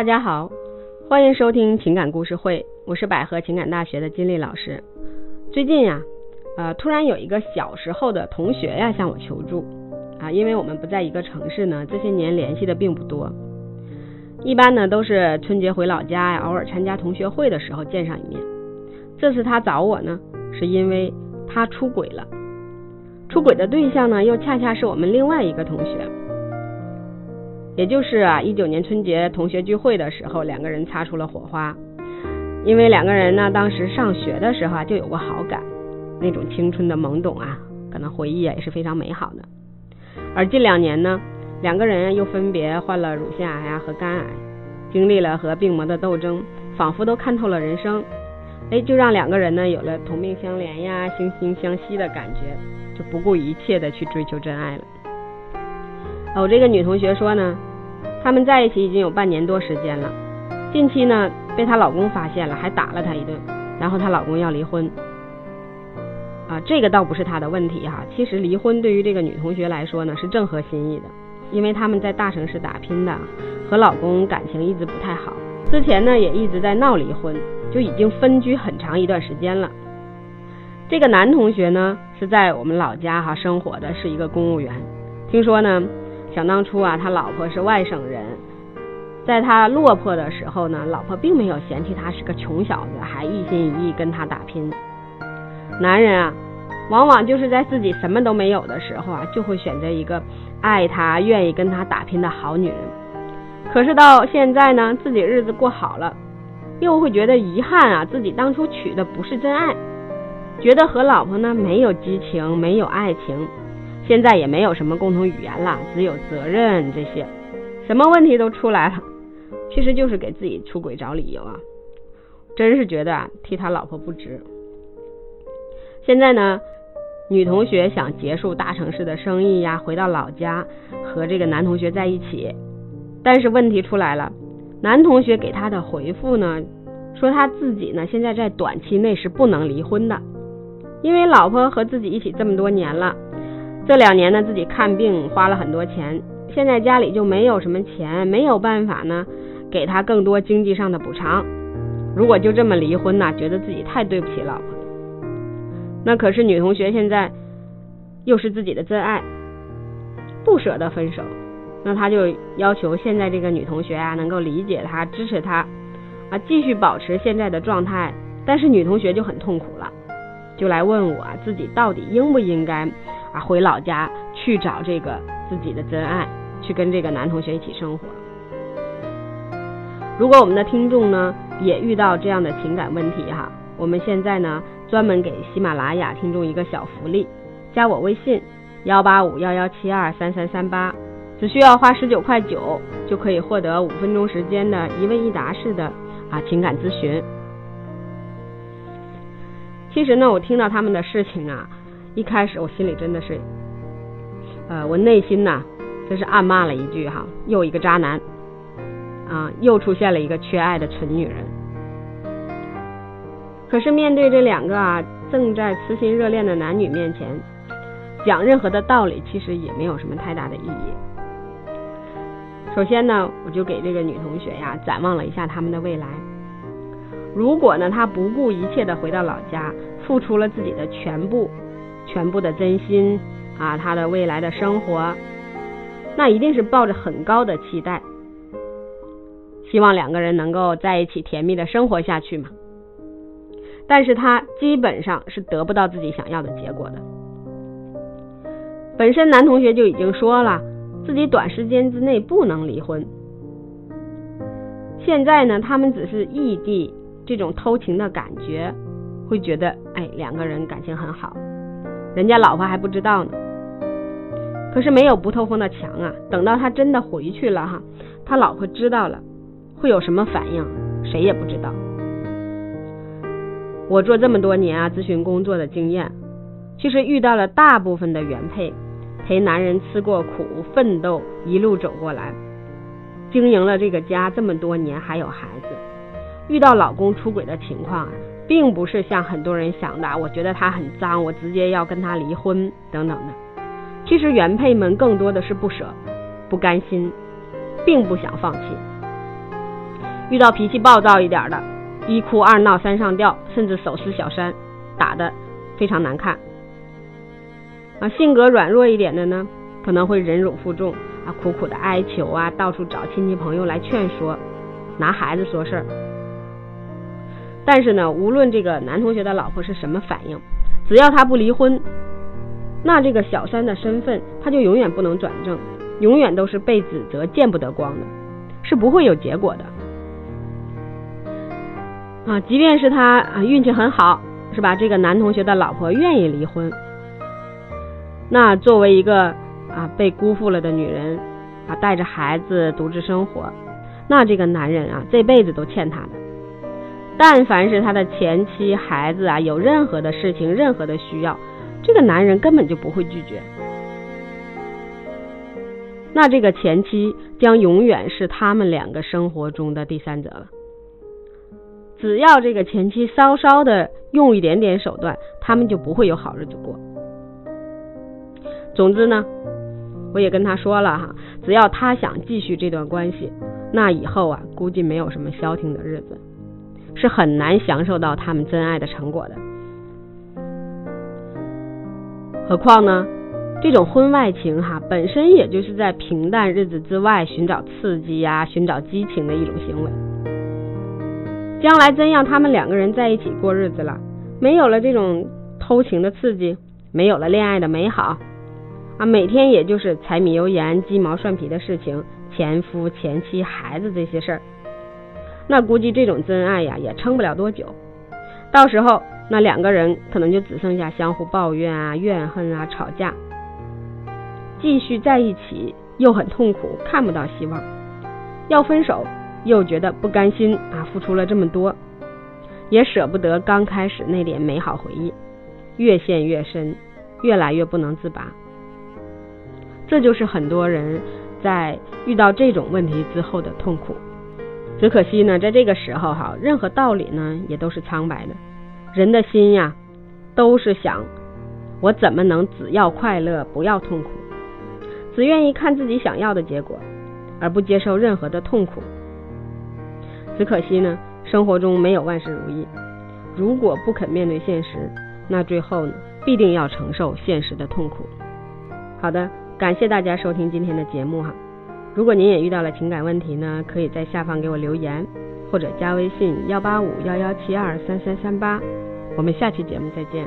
大家好，欢迎收听情感故事会，我是百合情感大学的金丽老师。最近呀，呃，突然有一个小时候的同学呀向我求助啊，因为我们不在一个城市呢，这些年联系的并不多，一般呢都是春节回老家呀，偶尔参加同学会的时候见上一面。这次他找我呢，是因为他出轨了，出轨的对象呢又恰恰是我们另外一个同学。也就是啊，一九年春节同学聚会的时候，两个人擦出了火花。因为两个人呢，当时上学的时候啊，就有过好感，那种青春的懵懂啊，可能回忆啊也是非常美好的。而近两年呢，两个人又分别患了乳腺癌啊和肝癌，经历了和病魔的斗争，仿佛都看透了人生。哎，就让两个人呢有了同病相怜呀、惺惺相惜的感觉，就不顾一切的去追求真爱了。我这个女同学说呢，他们在一起已经有半年多时间了，近期呢被她老公发现了，还打了她一顿，然后她老公要离婚。啊，这个倒不是她的问题哈，其实离婚对于这个女同学来说呢是正合心意的，因为他们在大城市打拼的，和老公感情一直不太好，之前呢也一直在闹离婚，就已经分居很长一段时间了。这个男同学呢是在我们老家哈生活的，是一个公务员，听说呢。想当初啊，他老婆是外省人，在他落魄的时候呢，老婆并没有嫌弃他是个穷小子，还一心一意跟他打拼。男人啊，往往就是在自己什么都没有的时候啊，就会选择一个爱他、愿意跟他打拼的好女人。可是到现在呢，自己日子过好了，又会觉得遗憾啊，自己当初娶的不是真爱，觉得和老婆呢没有激情，没有爱情。现在也没有什么共同语言了，只有责任这些，什么问题都出来了，其实就是给自己出轨找理由啊！真是觉得，替他老婆不值。现在呢，女同学想结束大城市的生意呀，回到老家和这个男同学在一起，但是问题出来了，男同学给她的回复呢，说他自己呢现在在短期内是不能离婚的，因为老婆和自己一起这么多年了。这两年呢，自己看病花了很多钱，现在家里就没有什么钱，没有办法呢，给他更多经济上的补偿。如果就这么离婚呢，觉得自己太对不起老婆了。那可是女同学现在又是自己的真爱，不舍得分手，那他就要求现在这个女同学啊，能够理解他，支持他啊，继续保持现在的状态。但是女同学就很痛苦了，就来问我自己到底应不应该。啊，回老家去找这个自己的真爱，去跟这个男同学一起生活。如果我们的听众呢也遇到这样的情感问题哈，我们现在呢专门给喜马拉雅听众一个小福利，加我微信幺八五幺幺七二三三三八，只需要花十九块九就可以获得五分钟时间的一问一答式的啊情感咨询。其实呢，我听到他们的事情啊。一开始我心里真的是，呃，我内心呐，真是暗骂了一句哈，又一个渣男，啊，又出现了一个缺爱的蠢女人。可是面对这两个啊正在痴心热恋的男女面前，讲任何的道理其实也没有什么太大的意义。首先呢，我就给这个女同学呀展望了一下他们的未来。如果呢，她不顾一切的回到老家，付出了自己的全部。全部的真心啊，他的未来的生活，那一定是抱着很高的期待，希望两个人能够在一起甜蜜的生活下去嘛。但是他基本上是得不到自己想要的结果的。本身男同学就已经说了，自己短时间之内不能离婚。现在呢，他们只是异地，这种偷情的感觉，会觉得哎，两个人感情很好。人家老婆还不知道呢，可是没有不透风的墙啊！等到他真的回去了哈，他老婆知道了，会有什么反应？谁也不知道。我做这么多年啊咨询工作的经验，其实遇到了大部分的原配，陪男人吃过苦，奋斗一路走过来，经营了这个家这么多年，还有孩子，遇到老公出轨的情况啊。并不是像很多人想的，我觉得他很脏，我直接要跟他离婚等等的。其实原配们更多的是不舍、不甘心，并不想放弃。遇到脾气暴躁一点的，一哭二闹三上吊，甚至手撕小三，打的非常难看。啊，性格软弱一点的呢，可能会忍辱负重啊，苦苦的哀求啊，到处找亲戚朋友来劝说，拿孩子说事儿。但是呢，无论这个男同学的老婆是什么反应，只要他不离婚，那这个小三的身份他就永远不能转正，永远都是被指责、见不得光的，是不会有结果的。啊，即便是他啊运气很好，是吧？这个男同学的老婆愿意离婚。那作为一个啊被辜负了的女人啊，带着孩子独自生活，那这个男人啊这辈子都欠她的。但凡是他的前妻、孩子啊有任何的事情、任何的需要，这个男人根本就不会拒绝。那这个前妻将永远是他们两个生活中的第三者了。只要这个前妻稍稍的用一点点手段，他们就不会有好日子过。总之呢，我也跟他说了哈，只要他想继续这段关系，那以后啊，估计没有什么消停的日子，是很难享受到他们真爱的成果的。何况呢，这种婚外情哈，本身也就是在平淡日子之外寻找刺激呀，寻找激情的一种行为。将来真让他们两个人在一起过日子了，没有了这种偷情的刺激，没有了恋爱的美好。啊，每天也就是柴米油盐、鸡毛蒜皮的事情，前夫、前妻、孩子这些事儿，那估计这种真爱呀也撑不了多久。到时候那两个人可能就只剩下相互抱怨啊、怨恨啊、吵架，继续在一起又很痛苦，看不到希望；要分手又觉得不甘心啊，付出了这么多，也舍不得刚开始那点美好回忆，越陷越深，越来越不能自拔。这就是很多人在遇到这种问题之后的痛苦。只可惜呢，在这个时候哈，任何道理呢也都是苍白的。人的心呀，都是想我怎么能只要快乐不要痛苦，只愿意看自己想要的结果，而不接受任何的痛苦。只可惜呢，生活中没有万事如意。如果不肯面对现实，那最后呢，必定要承受现实的痛苦。好的。感谢大家收听今天的节目哈，如果您也遇到了情感问题呢可以在下方给我留言或者加微信幺八五幺幺七二三三三八。我们下期节目再见。